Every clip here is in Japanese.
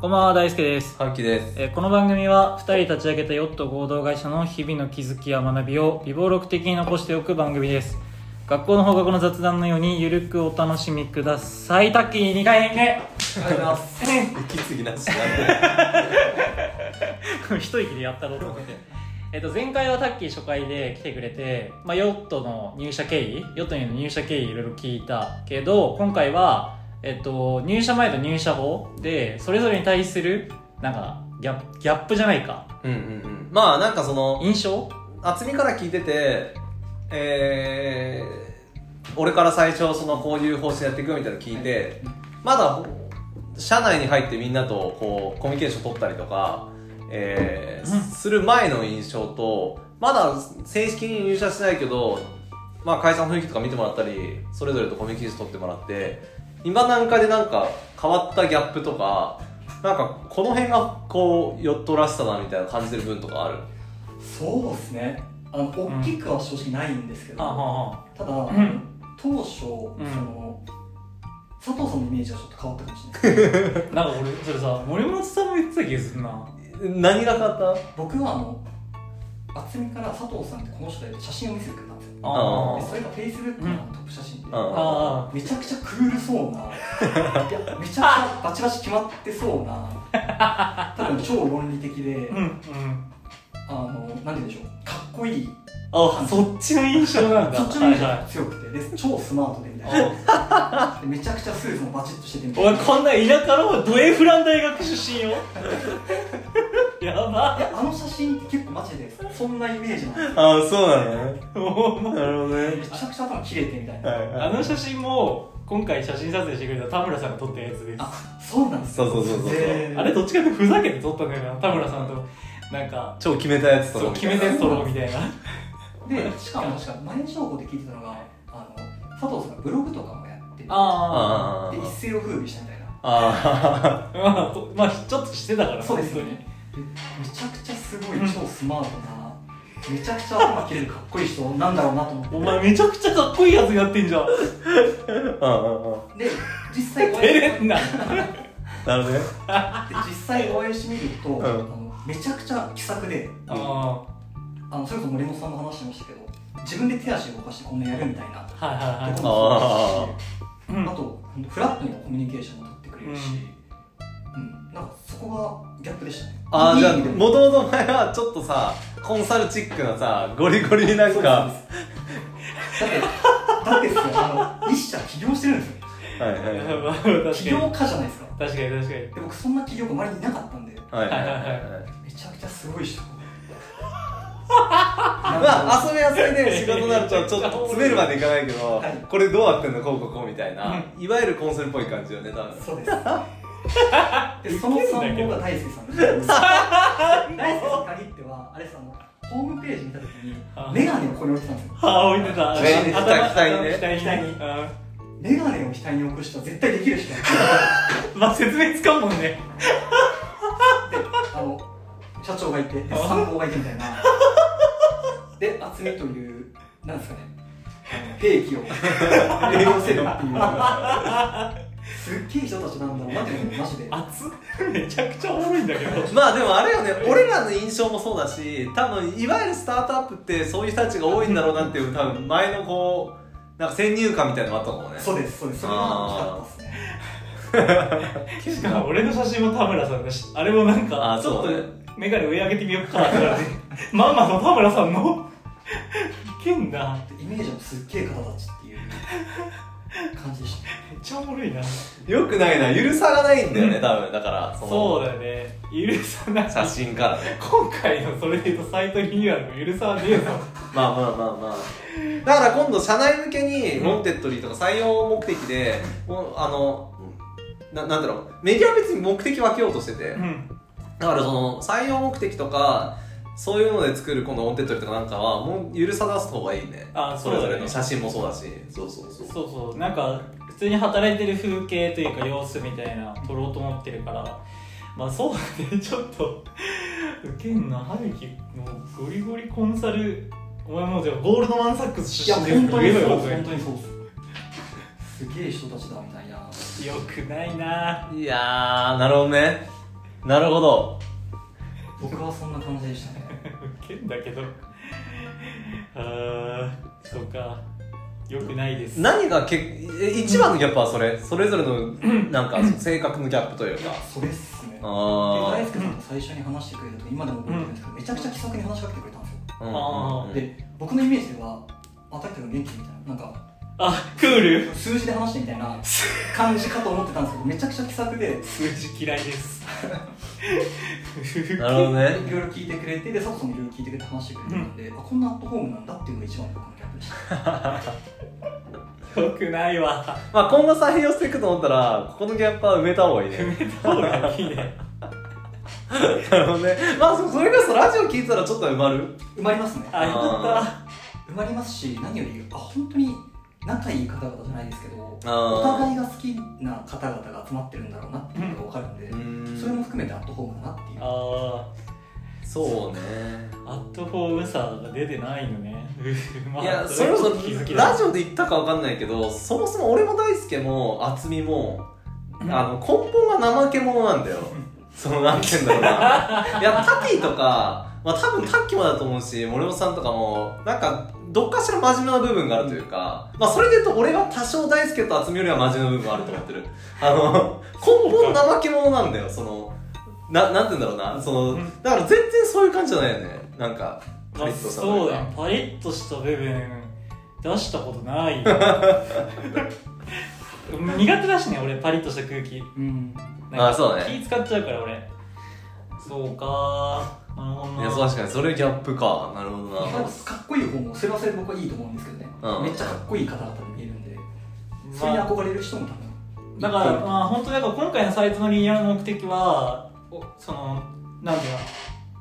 こんばんは大輔です、はきです。えーこの番組は2人立ち上げたヨット合同会社の日々の気づきや学びを微暴録的に残しておく番組です学校の放課後の雑談のようにゆるくお楽しみくださいタッキー2回目ありがとうございます。息継ぎなしなんで。一息でやったろうと思ってえっと前回はタッキー初回で来てくれて、まあ、ヨットの入社経緯ヨットへの入社経緯いろいろ聞いたけど今回は、えっと、入社前と入社後でそれぞれに対するなんかギャップギャップじゃないか。うんうんうん。まあなんかその、印象？厚みから聞いてて、えー、俺から最初そのこういう方針やっていくみたいなの聞いて、まだ社内に入ってみんなとこうコミュニケーション取ったりとか、えーうん。する前の印象と、まだ正式に入社してないけど、まあ会社の雰囲気とか見てもらったり、それぞれとコミュニケーション取ってもらって、今段階でなんか変わったギャップとか、なんかこの辺がこうヨットらしさだなみたいな感じてる分とかある？そうですね。あの大きくは正直ないんですけど、ただ、ん。当初、んその佐藤さんのイメージはちょっと変わったかもしれない。なんか俺それさ森本さんも言ってた気がするな。何が変わった？僕はあの厚みから佐藤さんってこの人で写真を見せてくあでそれがフェイスブックのトップ写真で、うん。あめちゃくちゃクールそうな。いやめちゃくちゃバチバチ決まってそうな。多分超論理的で、うんうん。あのなんて言うんでしょう。かっこいい。あそっちの印象なんだ。そっちのイメージはい。が強くてで超スマートでみたいな。でめちゃくちゃスーツもバチッとしててみたいな。お前こんな田舎のドエフラン大学出身よ やば。いやあの写真って結構マジでそんなイメージなんですよ。ああ、そうなの。ね。なるほどね。めちゃくちゃ頭切れてみたいな、はいあの写真も今回写真撮影してくれた田村さんが撮ったやつです。あそうなんですそうそうそうそうへー。あれどっちかってふざけて撮ったんだよな田村さんと。なんか超決めたやつとそう決めたやつ撮ろうみたいな。でしかも確か前情報で聞いてたのがあの佐藤さんがブログとかもやっててああで一世を風靡したみたいな。ああ まあとまあちょっとしてたからそうですよね。でめちゃくちゃすごい超スマートなめちゃくちゃ頭切れるかっこいい人なんだろうなと思って。お前めちゃくちゃかっこいいやつやってんじゃん。あ。うんうん。で実際お会照いれんな。なるほどね。で実際お会いしてみると、ん。あのめちゃくちゃ気さくでああのそれこそ森本さんも話してましたけど自分で手足を動かしてこんなやるみたいなあはいはい。とこもそういうん。だしあとフラットにコミュニケーションも取ってくれるし、うん。なんかそこがギャップでしたね。ああ、じゃあ、もともと前はちょっとさ、コンサルチックなさ、ゴリゴリなんか、そうですだってだってですよあの一社起業してるんですよ。はいはいはい。起業家じゃないですか。確かに確かに。で僕そんな起業家周りにいなかったんで。はいはいはいはい。めちゃくちゃすごい人。まあ、遊び遊びで仕事になるとちょっと詰めるまでいかないけど、はい。これどうやってんのこうこうこうみたいな、いわゆるコンサルっぽい感じよね、多分。そうですでその参考が大輔さんです大輔さんに限ってはあれさホームページ見た時にあ。メガネをここに置いてたんですよ。ああ置いてた。額にね。額に額にうんメガネを額に置く人は絶対できる人でまあ説明つかんもんね。あの社長がいてで参考がいてみたいな。で厚みというなんですかね。兵器を 利用せるっていうすっげえ人たちなんだろうなってマジで。熱っ？めちゃくちゃおもろいんだけど。まあでもあれよね、俺らの印象もそうだし、多分いわゆるスタートアップってそういう人たちが多いんだろうなっていう、多分前のこう、なんか先入観みたいなのもあったと思うね。そうですそうです。それが大きかったですね。しかも俺の写真も田村さんだしあれもなんかあちょっと眼鏡上上げてみようかってなって。まんまの田村さんの？いけんなイメージもすっげえ方たちっていう感じでしためっちゃおもろいな。よくないな、許さがないんだよね、多分。だから、その、そうだよね。許さない。写真からね。今回のそれで言うとサイトリニューアルも許さはねえぞ。まあまあまあまあ。だから今度、社内向けに、モンテッドリーとか採用目的で、もうあの、ななんだろう、メディアは別に目的分けようとしてて、うん。だからその採用目的とかそういうので作るこのオンテッドリとかなんかはもう許さ出す方がいいね。あそれぞれの写真もそうだし。そうそうそう。そうそう。なんか普通に働いてる風景というか様子みたいな撮ろうと思ってるから。まあそうだね。ちょっと。ウケんな春樹もうゴリゴリコンサル。お前もうでもゴールドマンサックスいや出身本当にそう本当にそうです。すげえ人たちだみたいなよくないな。いやーなるほどね。なるほど。僕はそんな感じでしたねウケんだけど。あーそうか。よくないです。何がけえ一番のギャップはそれ？それぞれのなんか 性格のギャップというか。それっすね。であ大輔さんと最初に話してくれた時今でも覚えてるんですけど、めちゃくちゃ気さくに話しかけてくれたんですよ、あうんあーうんうん。で僕のイメージでは「あ大輔君元気?」みたいななんかあクール。数字で話してみたいな感じかと思ってたんですけどめちゃくちゃ気さくで。数字嫌いです。なるほどね。いろいろ聞いてくれてで佐藤さんもいろいろ聞いてくれて話してくれてるので、あこんなアットホームなんだっていうのが一番の僕のギャップでした。よくないわ。まあ今後採用していくと思ったらここのギャップは埋めた方がいいね。埋めた方がいいね。なるほどね。まあそそれこそラジオ聞いてたらちょっと埋まる？埋まりますね。あよか埋まりますし何よりあ本当に仲いい方々じゃないですけどお互いが好きな方々が集まってるんだろうなっていうのが分かるんで、うーん。それも含めてアットホームだなっていう。ったあそうね。ーアットホームさが出てないのね。まあいやそれこそラジオで言ったかわかんないけどそもそも俺も大輔も渥美もうん。あの根本が怠け者なんだよ。そのなんて言うんだろうな。いやタティとかまあ多分タッキもだと思うし森本さんとかもなんかどっかしら真面目な部分があるというか、まあそれで言うと俺は多少大輔と渥美よりは真面目な部分があると思ってる。あの根本怠け者なんだよそのななんて言うんだろうな。そのうん。だから全然そういう感じじゃないよね。なんかパまあリッとしたそうだよ。パリッとした部分出したことない 苦手だしね俺パリッとした空気。うん。あそうね。気使っちゃうから俺。そうかいなや確かにそれギャップか。なるほどな。かっこいい方もそれはそれで僕はいいと思うんですけどね、うん。めっちゃかっこいい方々に見えるんで、まあそれに憧れる人も多分。だからまあ本当だから今回のサイトのリニューアルの目的はおそのなんていう。の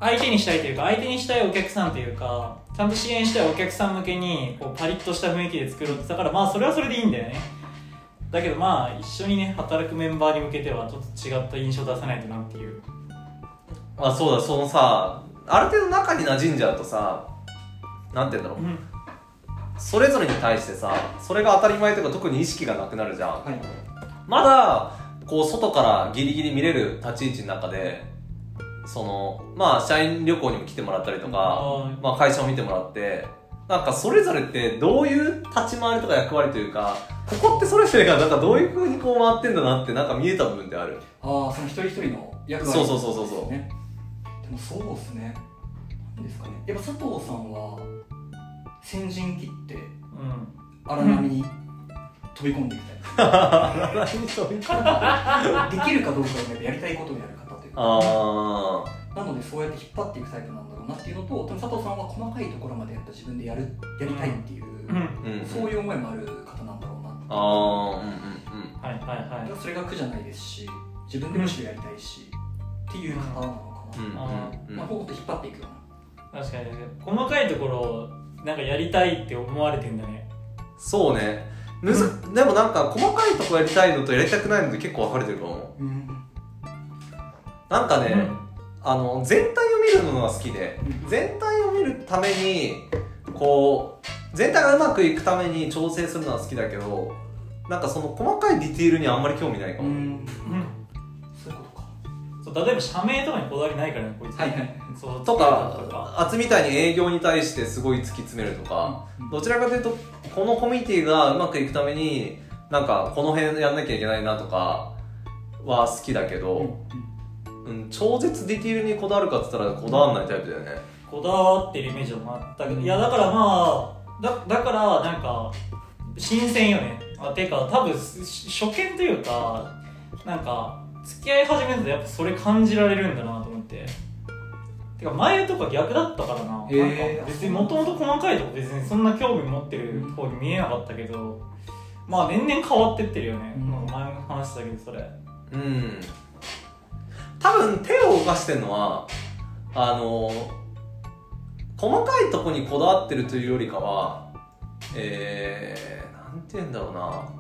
相手にしたいというか相手にしたいお客さんというかちゃんと支援したいお客さん向けにこうパリッとした雰囲気で作ろうって言ったからまあそれはそれでいいんだよね。だけどまあ一緒にね働くメンバーに向けてはちょっと違った印象出さないとなっていうあそうだそのさある程度中に馴染んじゃうとさなんて言うんだろう。うん。それぞれに対してさそれが当たり前というか特に意識がなくなるじゃん。はい。まだこう外からギリギリ見れる立ち位置の中でそのまあ社員旅行にも来てもらったりとか、あまあ、会社を見てもらってなんかそれぞれってどういう立ち回りとか役割というかここってそれぞれがなんかどういう風にこう回ってんだなってなんか見えた部分ってある？ああその一人一人の役割。そうそうそうそうそう。ねでもそうですね。なんですかね。やっぱ佐藤さんは先陣切ってうん。荒波に飛び込んでいきたい、できるかどうかはやっぱやりたいことをやる方というか。あなのでそうやって引っ張っていくタイプなんだろうなっていうのと佐藤さんは細かいところまでやっぱ自分でやるやりたいっていう、うん。ーうん。そういう思いもある方なんだろうなああうんうんうん。はいはいはい。それが苦じゃないですし自分でむしろやりたいし、っていう方なのうんうんうん。まあ、こうやって引っ張っていくような。確かに細かいところをなんかやりたいって思われてんだね。そうね。むず、でもなんか細かいとこやりたいのとやりたくないのって結構分かれてるかもう。ん。なんかね、うん。あの全体を見るのが好きで全体を見るためにこう全体がうまくいくために調整するのは好きだけどなんかその細かいディティールにあんまり興味ないかも、うん。うん。そういうこと。かそう例えば社名とかにこだわりないからねこいつ。はいはい。そうととか。かあつみたいに営業に対してすごい突き詰めるとか、うん。どちらかというとこのコミュニティがうまくいくためになんかこの辺やんなきゃいけないなとかは好きだけど、うん超絶ディティールにこだわるかっつったらこだわんないタイプだよね、こだわってるイメージは全くい。やだからまあだだからなんか新鮮よね。あていうか多分し初見というかなんか付き合い始めるとやっぱそれ感じられるんだなと思って。てか前とか逆だったからな,、なんか別にもともと細かいとこ別にそんな興味持ってる方に見えなかったけど。まあ年々変わってってるよね、うん。前も話したけどそれ。うん。多分手を動かしてるのはあの細かいとこにこだわってるというよりかはえー、なんて言うんだろうな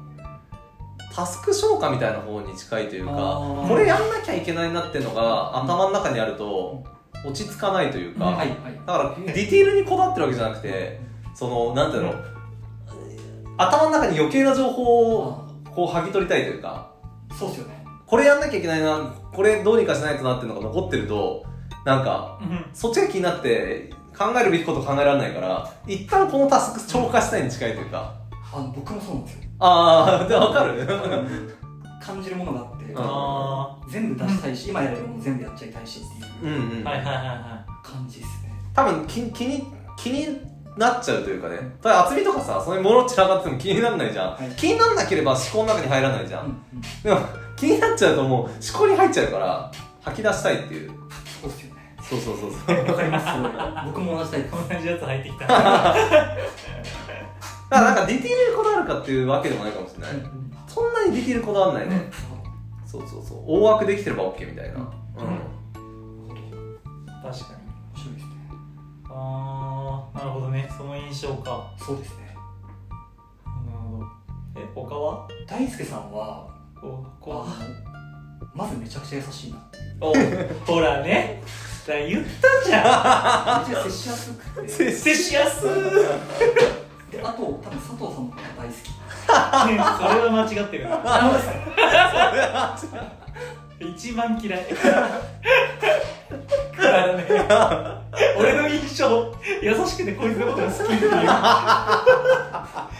タスク消化みたいな方に近いというかこれやんなきゃいけないなっていうのが頭の中にあると落ち着かないというか、だからディティールにこだわってるわけじゃなくてそのなんていうの頭の中に余計な情報をこう剥ぎ取りたいというかそうっすよね。これやんなきゃいけないなこれどうにかしないとなっていうのが残ってるとなんかそっちが気になって考えるべきこと考えられないから一旦このタスク超過したいに近いというか。あの僕もそうなんですよああでわかる？感じるものがあって、あ全部出したいし、今やれるもの全部やっちゃいたいしっていううんうん。あはいはいはいは感じですね。多分気気に気になっちゃうというかね。ただ厚みとかさそういうもの散らかってても気にならないじゃん、はい。気にならなければ思考の中に入らないじゃん、うんうん。でも気になっちゃうともう思考に入っちゃうから吐き出したいっていう。そうですよね。そうそうそうそう。わかります。すごい僕も同じタイプ。い 同じやつ入ってきた だからなんかディティールにこだわるかっていうわけでもないかもしれない、うんそんなにディティールこだわらないね、そうそうそう。大枠できてれば OK みたいな、うん。確かに。面白いですね。ああなるほどね。その印象か。そうですね。なるほど。え他は？大輔さんはここのまずめちゃくちゃ優しいなう。お ほらね。だから言ったじゃ めちゃくちゃ接しやすくて。ん接しやすーであと佐藤さんのこと大好き。それは間違ってる。な一番嫌い。だからね。俺の印象優しくてこいつのことが好きっていう。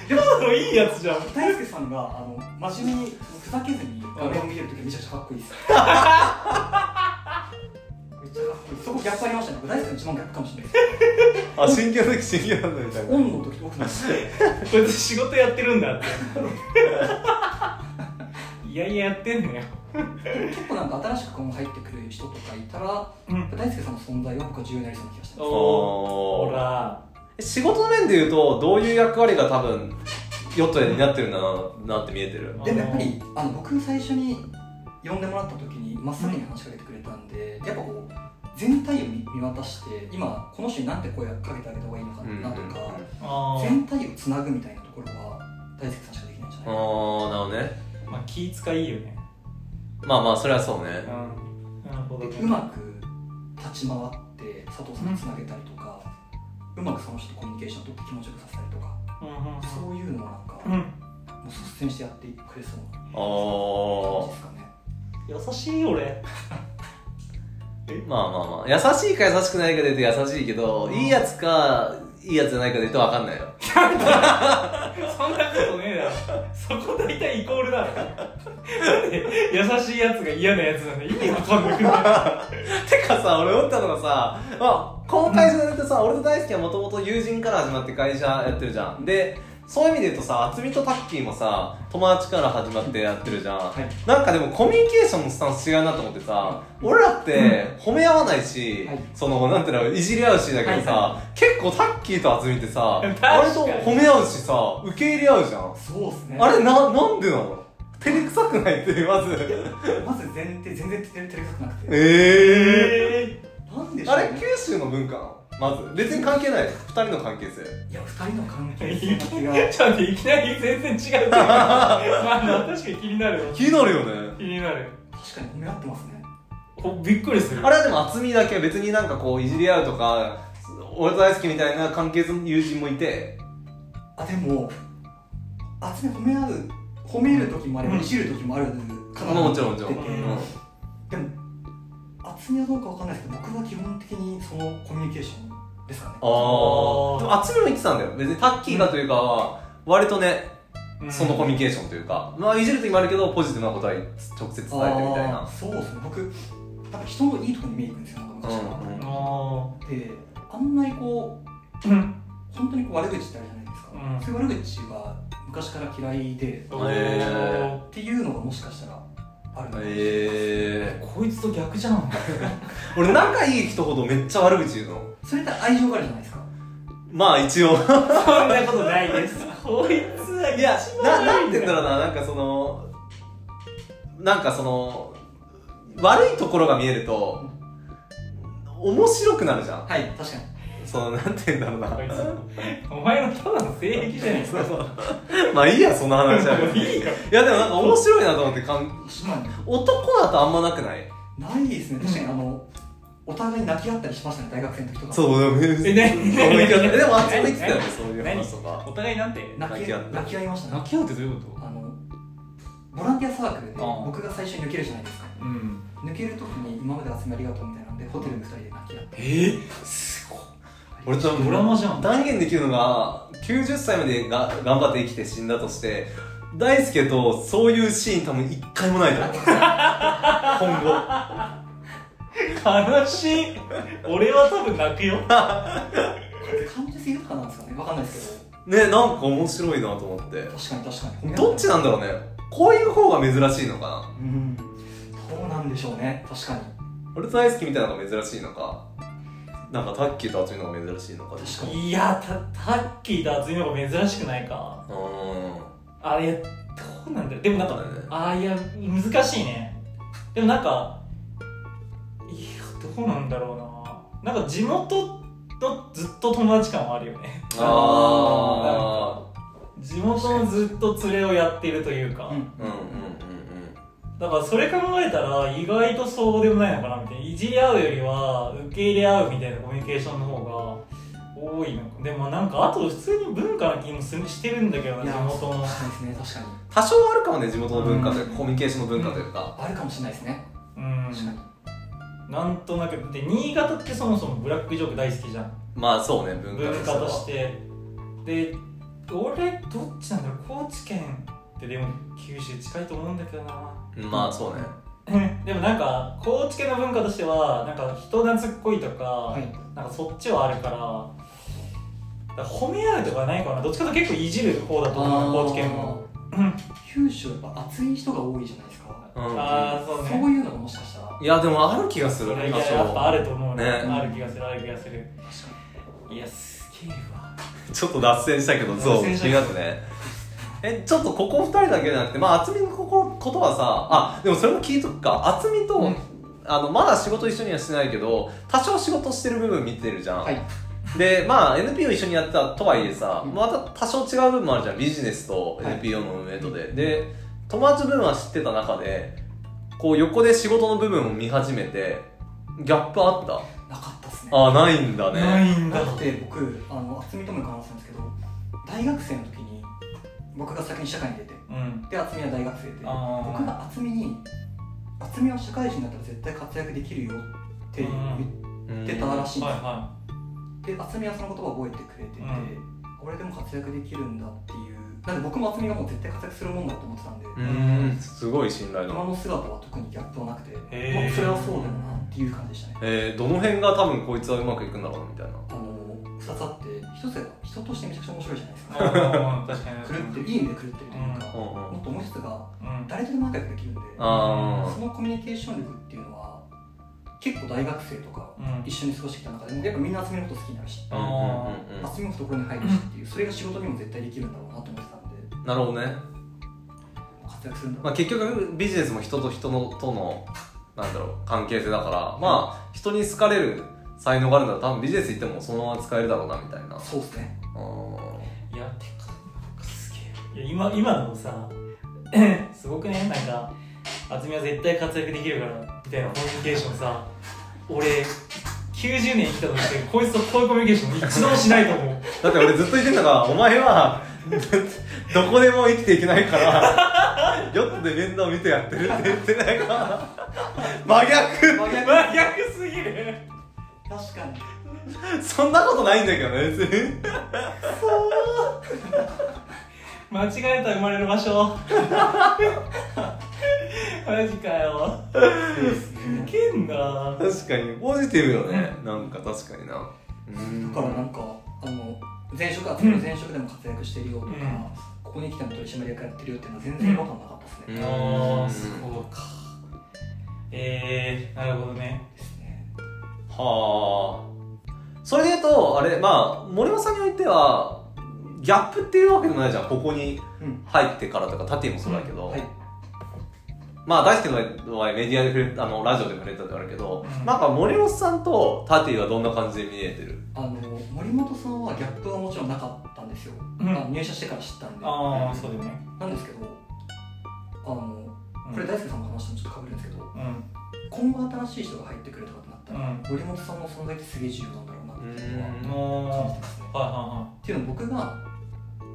でもいいやつじゃん。大輔さんがあの真面目にふざけずに画面を見てるときめちゃくちゃかっこいいです ちゃかっこいいそこギャップありましたね。僕大輔の一番ギャップかもしれないあ真剣な時真剣なんだみたいな。オンの時とオフの時こいつ仕事やってるんだって。いやいややってんのよ。結構なんか新しく今後入ってくる人とかいたらうん。大輔さんの存在は僕は重要になりそうな気がしてますおー。ほら。仕事の面で言うとどういう役割が多分ヨットで担ってるんだななって見えてる。でもやっぱりあの僕最初に呼んでもらった時に真っ先に話しかけてくれたんで、やっぱこう全体を見見渡して今この人に何て声をかけてあげた方がいいのかなとか、全体をつなぐみたいなところは大輔さんしかできないんじゃあないかな。ーなるほどね。まあ気使いいよね。まあまあそれはそうね。うん。なるほどね。でうまく立ち回って佐藤さんにつなげたりとか、うまくその人とコミュニケーションを取って気持ちよくさせたりとか、うんうんそういうのをなんか、うん。もう率先してやってくれそうなあ感じですかね。優しい俺 まあまあまあ。優しいか優しくないかで言うと優しいけどいいやつかいいやつじゃないかで言うと分かんないよ。そんなことねえだろ。そこ大体イコールだろ。優しいやつが嫌なやつなんで意味わかんなくない。てかさ俺思ったのがさ、まあ、この会社でってさ、俺と大輔はもともと友人から始まって会社やってるじゃん。でそういう意味で言うとさ渥美とタッキーもさ友達から始まってやってるじゃん、はい。なんかでもコミュニケーションのスタンス違うなと思ってさ、俺らって褒め合わないし、はい。そのなんていうのいじり合うしだけどさ、は結構タッキーと渥美ってさ 割と褒め合うしさ受け入れ合うじゃん。そうですね。あれななんでなの？照れくさくないってまず。まず前提全然照れくさくなくて。えええなんでしょうね。あれ九州の文化なの？まず。別に関係ない。二人の関係性。いや二人の関係性ー、の気がちょっといきなり全然違う。け どまあまあ確かに気になるわ気になるよね。気になる。確かに褒め合ってますね。おびっくりする。あれはでも渥美だけ別になんかこういじり合うとか俺と大好きみたいな関係の友人もいて。あでも集め褒め合う褒める時もあればうん。いじる時もあるかなもちろんもちろん、っててうん。でも厚みはどうかわかんないですけど僕は基本的にそのコミュニケーションですかね。ああでも渥美も言ってたんだよ。別にタッキーがというかは割とねそのコミュニケーションというか、まあいじる時もあるけどポジティブなことは直接伝えてみたいあー。なそうですね。僕なんか人のいいところに見えに行くんですよなんか昔から、うんうん。あであんまりこうーうん。本当にこう悪口ってあるじゃないですか、うん。そういう悪口が昔から嫌いでおー。へっていうのがもしかしたらあるのえこいつと逆じゃん。ー、俺仲いい人ほどめっちゃ悪口言うのそれって愛情があるじゃないですか。まあ一応。そんなことないです。こいつはいや一な番悪いなんて言うんだろうな。なんかそのなんかその悪いところが見えると面白くなるじゃん。はい確かに。そのなんて言うんだろうな。こいつお前のただの性癖じゃないですか。まあいいやその話は別に。いいよいやでもなんか面白いなと思ってかん確かに。男だとあんまなくない？ないですね。確かにあのお互い泣き合ったりしましたね大学生の時とか。そうでもえ 何でもあっちも言ってたよね何そういう話とかお互いなんて？泣き泣き合った。泣き合いましたね。泣き合うってどういうこあのボランティアサークルで僕が最初に抜けるじゃないですか。うん。抜ける時に今まで集めありがとうみたいなのでホテルに2人で泣き合ってえ？ー、すごい俺多分ドラマじゃん。断言できるのが90歳までが頑張って生きて死んだとして大輔とそういうシーン多分一回もないと思う。今後悲しい。俺は多分泣くよ。これ感受性豊かなんですかね。わかんないですけねなんか面白いなと思って。ど確かに確かに。どっちなんだろうね。こういう方が珍しいのかな。うん。どうなんでしょうね。確かに。俺と大好きみたいなのが珍しいのか。なんかタッキーと熱いのが珍しいのか。確かに。いやたタッキーと熱いのが珍しくないか。うーん。あれどうなんだよでもなんかね。あーいや難しいね。でもなんかどうなんだろうな。なんか地元のずっと友達感はあるよね。あ 地元のずっと連れをやっているというか、うん。ーうんうんうん。だからそれ考えたら意外とそうでもないのかなみたいな。いじり合うよりは受け入れ合うみたいなコミュニケーションの方が多いのかでもなんかあと普通に文化な気もしてるんだけど地や元の。そうですね。確かに。多少あるかもね地元の文化というか、うんコミュニケーションの文化というか、あるかもしれないですね。うん。確かになんとなくで新潟ってそもそもブラックジョーク大好きじゃん。まあそうね文化文化として。てで俺どっちなんだろう高知県ってでも九州近いと思うんだけどな。まあそうね。でもなんか高知県の文化としてはなんか人懐っこいとか、はい。なんかそっちはあるからだから褒め合うとかないかな。どっちかというと結構いじる方だと思う高知県も。うん九州はやっぱ熱い人が多いじゃないですか。うん。ああそうね。そういうのがもしかしたらいやでもある気がするいやいやっぱあると思うね。ね。ある気がするある気がする。いやすげえわ。ちょっと脱線したけどそう脱線した気になってね。えちょっとここ二人だけじゃなくてまあ渥美のここことはさあでもそれも聞いとくか。渥美と、うん。あのまだ仕事一緒にはしてないけど多少仕事してる部分見てるじゃん、はい。でまあ NPO 一緒にやってたとはいえさ、うん。また多少違う部分もあるじゃん。ビジネスと NPO の運営とで、で友達部分は知ってた中でこう横で仕事の部分を見始めてギャップあった？なかったっすね。ああないんだね。ないんだ。だって僕あの渥美とも話したんですけど大学生の時に僕が先に社会に出てうん。で渥美は大学生で僕が渥美に渥美は社会人だったら絶対活躍できるよって言ってたらしいんですよ、はいはで渥美はその言葉を覚えてくれてて、うん。俺でも活躍できるんだっていうなんで僕も渥美がもう絶対活躍するもんだと思ってたんで、うーん。すごい信頼今のの姿は特にギャップはなくて、まあそれはそうだよなっていう感じでしたね。えー、どの辺が多分こいつはうまくいくんだろうなみたいな。あの2つあって1つが人としてめちゃくちゃ面白いじゃないですいか確かに。狂ってるいい意味で狂ってるというか、うんうんもっともう一つがうん。誰とでも仲良くできるんであそのコミュニケーション力っていうのは結構大学生とかうん。一緒に過ごしてきた中でもやっぱみんな渥美のこと好きになるしあうんうんうん。渥美も懐に入るしっていうそれが仕事にも絶対できるんだろうなと思ってたんで。うんなるほどね、活躍するんだろうまあ、結局ビジネスも人と人のとのなんだろう関係性だからまあ人に好かれる才能があるなら多分ビジネス行ってもそのまま使えるだろうなみたいな。そうですね。いやてかすげえ。今今のさ すごくねなんか渥美は絶対活躍できるからみたいなコミュニケーションさ俺90年生きたとしてこいつとこういうコミュニケーション一度もしないと思う。だって俺ずっと言ってんだからお前はどこでも生きていけないからヨットで面倒見てやってるって言ってないから。真逆。真逆すぎる。確かに。そんなことないんだけどね別に。間違えた生まれる場所マジかよ。いけんな。確かに。ポジティブよね。なんか確かにな。うん。だからなんかあの前職渥美の前職でも活躍してるよとか、うん。ここに来ても取締役やってるよっていうのは全然違和感なかったですね、うん。ああそうか。えー、なるほどね。ですね。はあ。それで言うとあれまあ森本さんにおいてはギャップっていうわけでもないじゃん。ここにうん。入ってからとかタティもそうだけど、はいまあ大輔の場合メディアで触れあのラジオで触れたってあるけど、うん。なんか森本さんとタティはどんな感じで見えてる？あの森本さんはギャップはもちろんなかったんですよ、うん。あの入社してから知ったんで。ああそうだよね。なんですけどあのこれ大輔さんの話ともちょっとかぶるんですけどうん。今後新しい人が入ってくるとかってなったら、うん。森本さんの存在ってすげえ重要なんだろうなっていうのは感じてますね。はいはっていうのも僕が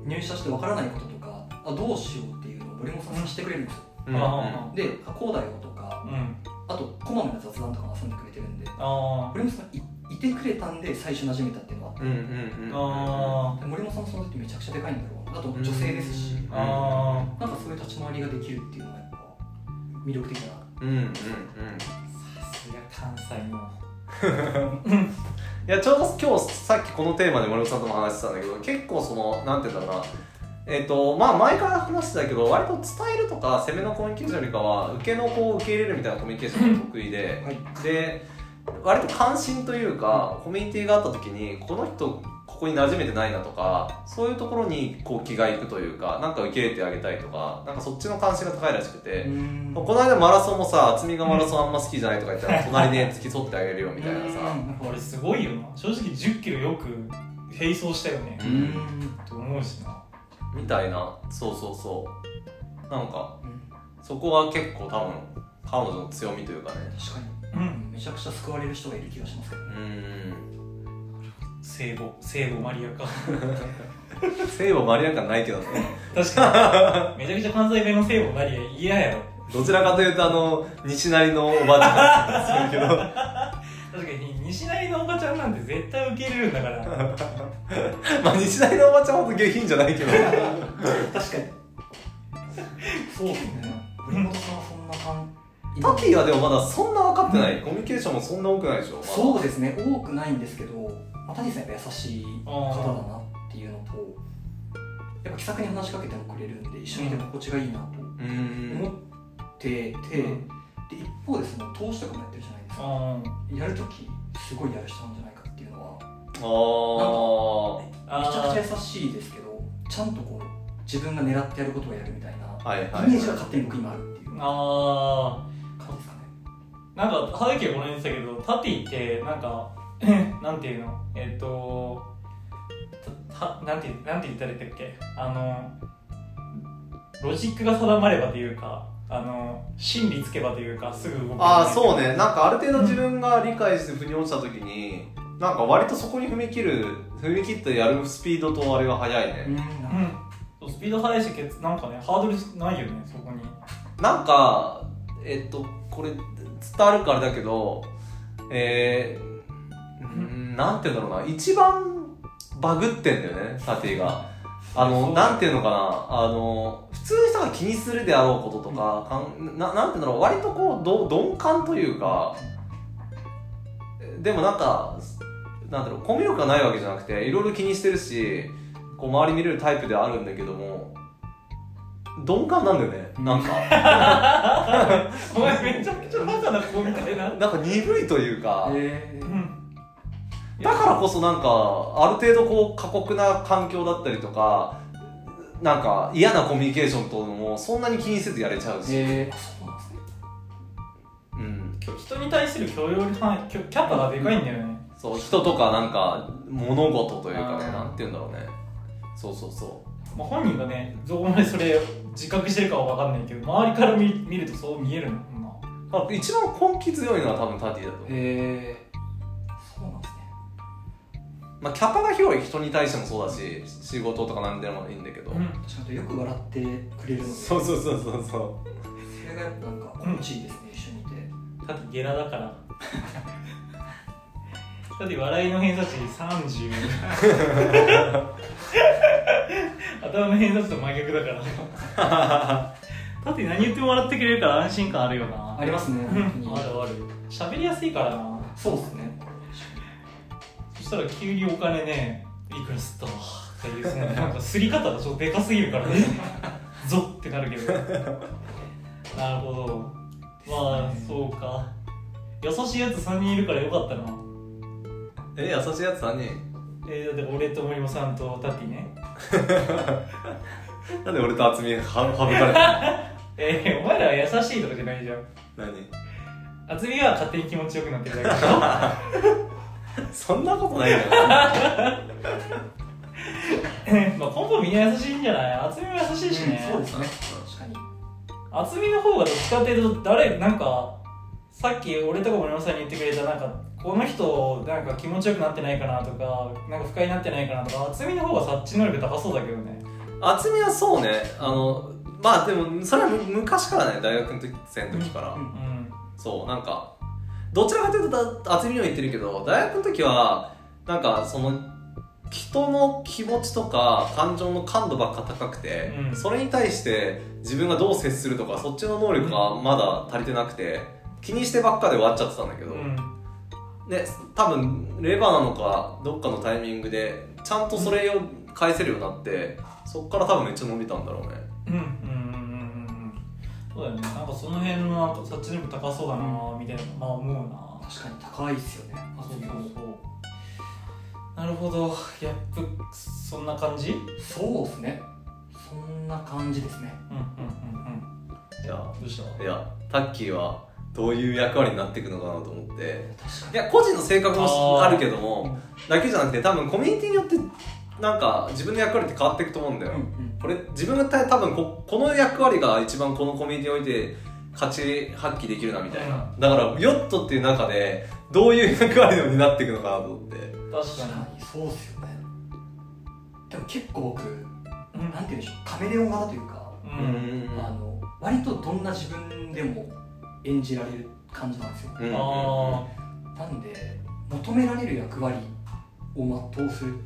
入社してわからないこととかあどうしようっていうのを森本さんがしてくれるんですよいうん。あで「こうだよ」とかうん。あとこまめな雑談とかも挟んでくれてるんであ森本さんいいてくれたんで最初馴染めたっていうのはあって。うんうんうんあで森本さんもその時めちゃくちゃでかいんだろうあと女性ですしうんあなんかそういう立ち回りができるっていうのはやっぱ魅力的だな。うんうんうん。さすが関西の。いやちょうど今日さっきこのテーマで森本さんとも話してたんだけど結構そのなんて言うんだろうなえっ、とまあ前から話してたけど割と伝えるとか攻めのコミュニケーションよりかは受けの子を受け入れるみたいなコミュニケーションが得意で、はい。で割と関心というか、コミュニティがあった時にこの人ここに馴染めてないなとかそういうところにこう気がいくというかなんか受け入れてあげたいとかなんかそっちの関心が高いらしくて、ん。この間マラソンもさ渥美がマラソンあんま好きじゃないとか言ったら隣で付き添ってあげるよみたいなさ。俺すごいよな。正直1 0キロよく並走したよね。ううん。んと思うしなみたいな。そうそうそう。なんかうん。そこは結構多分彼女の強みというかね。確かに。うん。めちゃくちゃ救われる人がいる気がしますけどね。うん。聖母聖母マリアか。聖母マリア感ないけどね。確かに。めちゃくちゃ関西弁の聖母マリア嫌やろ。どちらかというとあの西成のおばあちゃんするけど。確かに西成のおばちゃんなんて絶対受け入れるんだから。まあ西成のおばちゃんほど下品じゃないけど。確かに。そうね。森本さんはそんな感タティはでもまだそんな分かってない、コミュニケーションもそんな多くないでしょ、まだそうですね。多くないんですけど、まあ、タディさんやっぱ優しい方だなっていうのとやっぱ気さくに話しかけてもくれるんで一緒にいて心地がいいなと思ってて、で一方でその投資とかもやってるじゃないですか。あやるときすごいやる人なんじゃないかっていうのはあめちゃくちゃあ優しいですけどちゃんとこう自分が狙ってやることをやるみたいなあはいはい。イメージが勝手に僕今あるっていう。感あじですかね。なんか歯だけこの言ってたけどタティってなんか なんていうの？えっとたたなんてなんて言ったらいいんだっけ？あのロジックが定まればというかあの真理つけばというかすぐ動く。ああそうね。なんかある程度自分が理解して腑に落ちた時になんか割とそこに踏み切る踏み切ってやるスピードとあれが速いね、うん。うんスピード速いしなんかねハードルないよねそこに。なんかえっとこれ伝わるかあれだけどえー、うん。なんて言うんだろうな。一番バグってんだよねタティがあのなんていうのかな。あの普通の人が気にするであろうこととか、かんななんていうんだろう。割とこうど鈍感というかでもなんかなんだろうコミュ力がないわけじゃなくていろいろ気にしてるしこう周り見れるタイプではあるんだけども鈍感なんだよね。なんか。お前めちゃくちゃバカな子みたいな。なんか鈍いというか、えー。うんだからこそなんかある程度こう過酷な環境だったりとかなんか嫌なコミュニケーションともそんなに気にせずやれちゃうし、えー、そうなん。ですねうん、人に対する許容範囲キャパがでかいんだよね。そう人とかなんか物事というかねなんて言うんだろうね。そうそうそまあ、本人がねどこまでそれ自覚してるかは分かんないけど周りから見見るとそう見えるのかな。一番根気強いのは多分タティだと思う、えー、まあ、キャパが広い人に対してもそうだし仕事とか何でもいいんだけど、うん。確かによく笑ってくれるので。そうそうそうそうそう。それがやっぱなんか心地いいですね、一緒にいて。だってゲラだから。だって笑いの偏差値30 頭の偏差値と真逆だから。だって何言っても笑ってくれるから安心感あるよな。ありますねうん本当に。あるある。喋りやすいからな。そうですね。そしたら急にお金ねいくら吸ったわっていうそのなんか吸り方がちょっとでかすぎるからね。ゾッってなるけど。なるほど。まあそうか。優しいやつ3人いるからよかったな。え優しいやつ3人？えー、だって俺と森本さんとタッティね。なんで俺と渥美がは省かれた えー、お前らは優しいとかじゃないじゃん。何？渥美が勝手に気持ちよくなってるだけでしょ そんなことないよ まあ根本みんな優しいんじゃない？渥美も優しいしね、うんそうですね。確かに。渥美の方がどっちかっていうと誰なんかさっき俺とか森本さんに言ってくれたなんかこの人なんか気持ちよくなってないかなとかなんか不快になってないかなとか渥美の方が察知能力高そうだけどね。渥美はそうね。あのまあでもそれはむ昔からね大学の時生の時から、うんうん。そうなんかどちらかというとだ厚みには言ってるけど大学の時はなんかその人の気持ちとか感情の感度ばっか高くて、うん。それに対して自分がどう接するとかそっちの能力がまだ足りてなくて気にしてばっかで終わっちゃってたんだけど、うん。で多分レバーなのかどっかのタイミングでちゃんとそれを返せるようになってそっから多分めっちゃ伸びたんだろうね。うんそうだよね。なんかその辺のなんかそっちにも高そうだなみたいなまあ思うな。確かに高いっすよね。そうそうそう。なるほど。ギャップそんな感じ？うんうんそうですね。そんな感じですね。うんうんいやどうした？いやタッキーはどういう役割になっていくのかなと思って。確いや個人の性格もあるけどもだけじゃなくて多分コミュニティによってなんか自分の役割って変わっていくと思うんだよ、うんうん。これ自分がた多分ここの役割が一番このコミュニティにおいて価値発揮できるなみたいな、うだからヨットっていう中でどういう役割を担っていくのかなと思って。確確かかにそうっすよね。でも結構僕にうんなんて言うんでしょう。カメレオン型というか、ううん。あの割とどんな自分でも演じられる感じなんですよ。うんあなんで求められる役割を全うするっ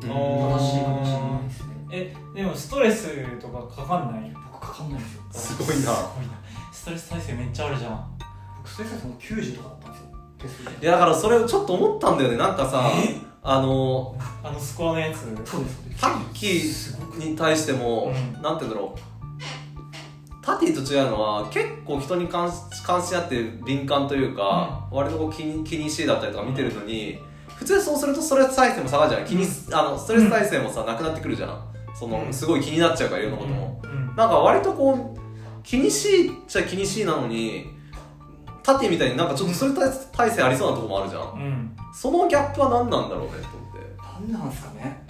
正しいかもしれないですね。えでもストレスとかかかんない？僕かかんないんですよ。すごいな。すごいなストレス耐性めっちゃあるじゃん。僕ストレスの90とかだったんですよいやだからそれをちょっと思ったんだよね。なんかさえ？あのあのスコアのやつ。そうですそうですタッキーに対しても、うん。なんて言うんだろう。タティと違うのは結構人に関関心あって敏感というか、割とこう気に気にしいだったりとか見てるのに、普通そうするとストレス耐性も下がるじゃん気にす、あのストレス耐性もさ、なくなってくるじゃん。その、うんすごい気になっちゃうからいろんなことも、うん。なんか割とこう気にしいっちゃ気にしいなのにタティみたいになんかちょっとストレス耐性ありそうなとこもあるじゃん、うん。そのギャップは何なんだろうねと思って。なんなんですかね？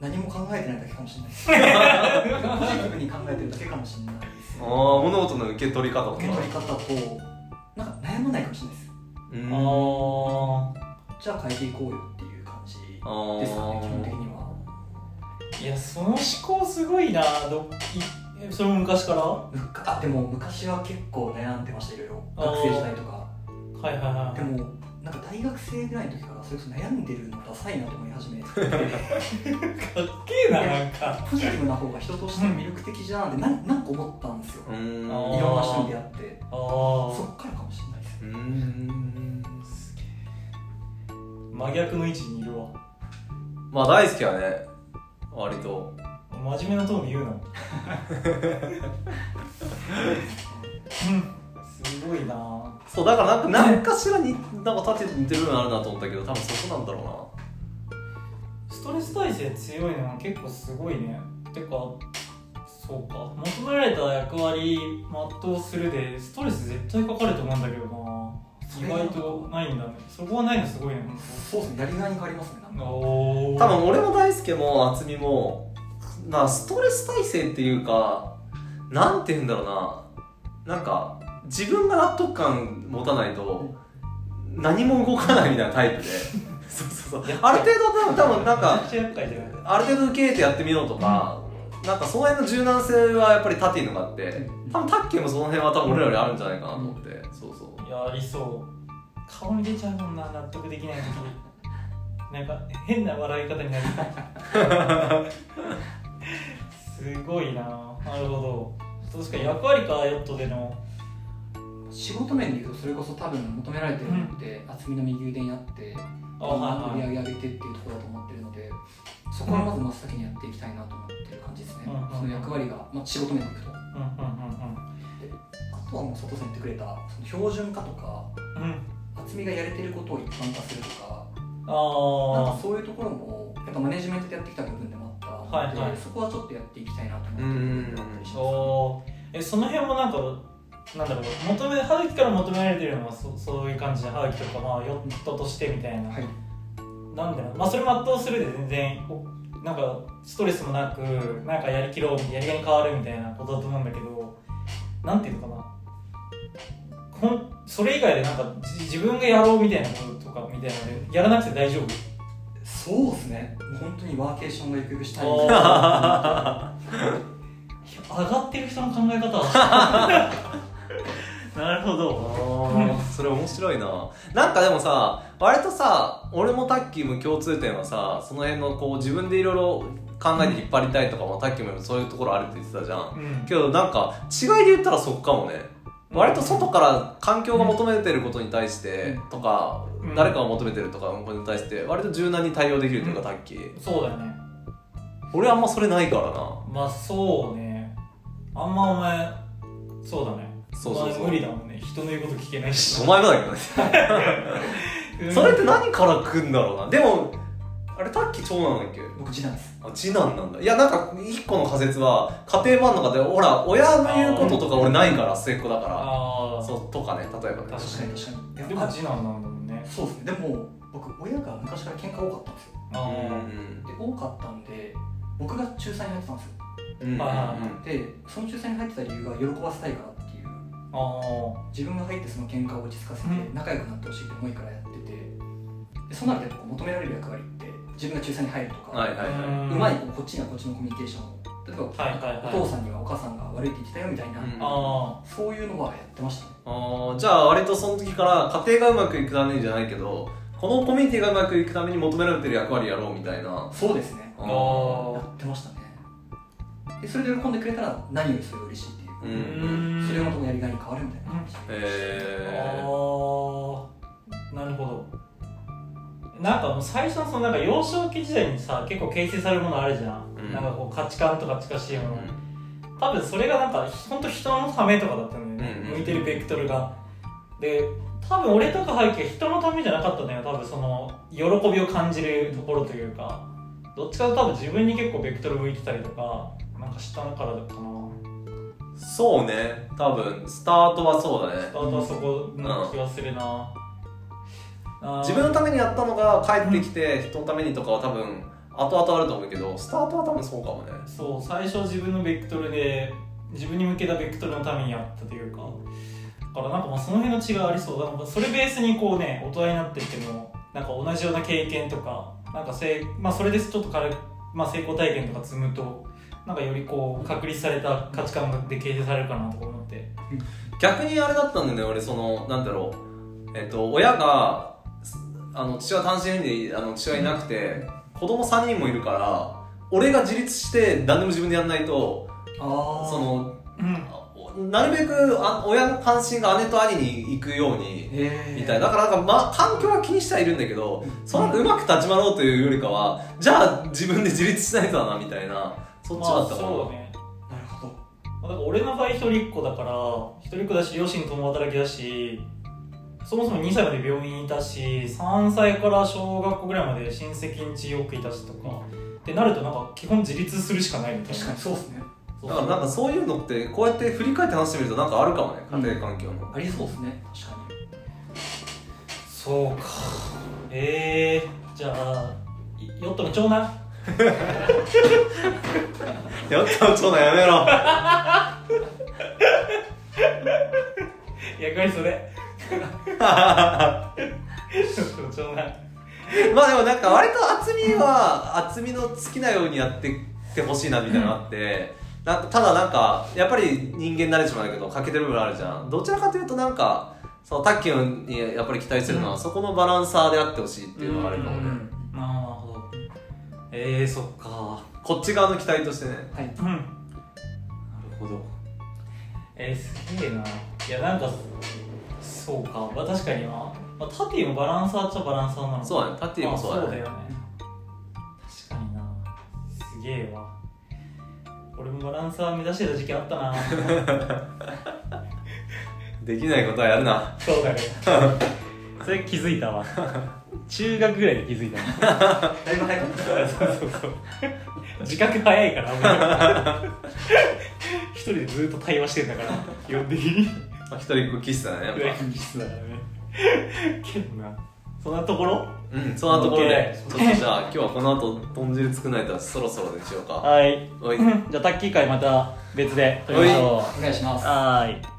何も考えてないだけかもしれない。ですポジティブに考えてるだけかもしれないですああよ物事の受け取り方とか。受け取り方となんか悩まないかもしれないです。うん。あじゃあ変えていこうよっていう感じですかね基本的には。ーいやその思考すごいなどいえそれも昔から？あでも昔は結構悩んでましたいろいろ。学生時代とか。いはいはい。でもなんか大学生ぐらいの時からそれこそ悩んでるのダサいなと思い始めてかっけえななんか。ポジティブな方が人として魅力的じゃんってなんなんか思ったんですよ。いろんな人に出会って。あそっからかもしれないですうーん。あ真逆の位置にいるわ。まあ大好きやね。割と。真面目なトーン言うのうん。すごいな。そうだからなんか何かしらになんか立てて似てる部分あるなと思ったけど多分そこなんだろストレス耐性強いのは結構すごいね。てかそうか。求められた役割全うするでストレス絶対かかると思うんだけどな意外とないんだね。そこはないのすごいね。そうですね。やりがいに変わりますね。なんか。多分俺も大輔も渥美もなストレス耐性っていうかなんて言うんだろうな。なんか自分が納得感持たないと何も動かないみたいなタイプで。そうそうそう。ある程度多分多分なんかある程度受け入れてやってみようとか、なんかその辺の柔軟性はやっぱりタティのがあって。多分タッキーもその辺は多分俺らよりあるんじゃないかなと思って、そうそういやありそう。顔に出ちゃうもんな納得できない時 なんか変な笑い方になる。すごいな。なるほど。確かに役割かヨットでの。仕事面でいうとそれこそ多分求められてるのって厚みの右腕にあって売り上げ上げてっていうところだと思ってるのでそこはまず真っ先にやっていきたいなと思ってる感じですね、うんうんその役割が、まあ、仕事面でいくと。うんうんあとはもう佐藤さん言ってくれたその標準化とかうん。厚みがやれてることを一般化するとかなんあかそういうところもやっぱマネジメントでやってきた部分でもあったので、はいはい。そこはちょっとやっていきたいなと思ってる部分であったりしあます。おー。えその辺もなんかなんだろう求め葉月から求められてるのはそそういう感じで葉月とかまあヨットとしてみたいな、はい。なんだろう。まあそれ全うするで全然おなんかストレスもなくなんかやりきろうやりがいに変わるみたいなことだと思うんだけどなんていうのかなほんそれ以外でなんかじ自分がやろうみたいなこととかみたいなのでやらなくて大丈夫？そうですね。本当にワーケーションがゆくゆくしたいあ上がってる人の考え方 なるほど。それ面白いな。なんかでもさ割とさ俺もタッキーも共通点はさその辺のこう自分でいろいろ考えて引っ張りたいとかも、タッキーもそういうところあるって言ってたじゃん、うん。けどなんか違いで言ったらそっかもね割と外から環境が求めてることに対してうん。とか、うん。誰かが求めてるとかことに対して割と柔軟に対応できるというか、うん。タッキーそうだよね。俺あんまそれないからな。まあそうね。あんまお前そうだね。そうそうそう。お前無理だもんね。人の言うこと聞けないし。お前もだけどね。う んそれって何から来るんだろうな。でもあれタッキー長男だっけ？僕次男です。あ次男なんだ。いやなんか一個の仮説は家庭もあんのかってほら親の言うこととか俺ないから末っ子だから。ああそうとかね例えば。ね確かに確かに。でも次男なんだもんね。そうですね。でも僕親が昔から喧嘩多かったんですよ。あうんで多かったんで僕が中3に入ってたんですよ。うんうんあでその中3に入ってた理由が喜ばせたいからっていう。あ自分が入ってその喧嘩を落ち着かせてうん仲良くなってほしいと思いからやってて。でそうなるとやっぱこう求められる役割って自分が中3に入るとか、はいはいはい、うん。うまいこうこっちにはこっちのコミュニケーションを例えば、はいはいはい。お父さんにはお母さんが悪いって言ってたよみたいな、うん。あそういうのはやってましたね。あーじゃあ割とその時から家庭がうまくいくためにじゃないけどこのコミュニティがうまくいくために求められてる役割やろうみたいな。そうですね。あやあってましたね。でそれで喜んでくれたら何よりそれが嬉しいっていうううん。ん。それがまたやりがいに変わるみたいな感じでえあー。なるほどなんかもう最初のそのなんか幼少期時代にさ結構形成されるものあるじゃん、うん。なんかこう価値観とか近しいもの、ー多分それがなんか本当人のためとかだったんだよね、うんうん向いてるベクトルが。で多分俺とか背景人のためじゃなかったんだよ。多分その喜びを感じるところというか。どっちかと多分自分に結構ベクトル向いてたりとかなんかしたからだったかな。そうね。多分スタートはそうだね。スタートはそこの気がするな、あー自分のためにやったのが帰ってきて人のためにとかは多分後々あると思うけどスタートは多分そうかもね。そう最初自分のベクトルで自分に向けたベクトルのためにやったというか。だからなんかまあその辺の違いありそう。だからそれベースにこうね大人になってってもなんか同じような経験とかなんかせい、まあ、それでちょっと軽い、まあ、成功体験とか積むとなんかよりこう確立された価値観で形成されるかなとか思って。逆にあれだったんだよね俺そのなんだろう。えっと親があの父親単身であの父親いなくて子供3人もいるから俺が自立して何でも自分でやんないとあそのうん。なるべくあ親の関心が姉と兄に行くようにへみたいな。だからなんか、まあ、環境は気にしてはいるんだけどその後うまく立ち回ろうというよりかはじゃあ自分で自立しないとだなみたいなそっちだったかな、まあそうね。なるほど。まあだから俺の場合一人っ子だから一人っ子だし両親共働きだしそもそも2歳まで病院にいたし3歳から小学校ぐらいまで親戚ん家よくいたしとかってなるとなんか基本自立するしかないみたいな。確かにそうですね。そう。だからなんかそういうのってこうやって振り返って話してみるとなんかあるかもね家庭環境の、ありそうですね。確かそうか。えー、じゃあいヨットの長男？やったちょうだやめろ。役割それヨットの長男まあでもなんか割と厚みは厚みの好きなようにやってってほしいなみたいなのがあって、なんかただなんかやっぱり人間慣れちまうけど欠けてる部分あるじゃん。どちらかというとなんかそのタッキーにやっぱり期待するのは、そこのバランサーであってほしいっていうのがあるかもね、なるほどえー、そっか。こっち側の期待としてねにはい。うん。なるほど。えー、すげえな。いやなんかそうか、まあ、確かにな、まあ、タティもバランサーっちゃバランサーなのか。そうだね。タッティもそうだね。うだよね。確かにな。すげえわ。俺もバランサー目指してた時期あったな。できないことはやるな。そうだね。それ気づいたわ。中学ぐらいで気づいたなだいぶ早かった。そうそうそう。自覚早いから俺。一人でずっと対話してんだから基本的にまあ一人っ子気質だねやっ裏切り室だね。けどな。そんなところ？ぱうんそんなところでちょっとじゃあ今日はこの後豚汁作らないとそろそろでしようか。はい。おい。じゃあタッキー会また別で撮りましょお願いします。うはーい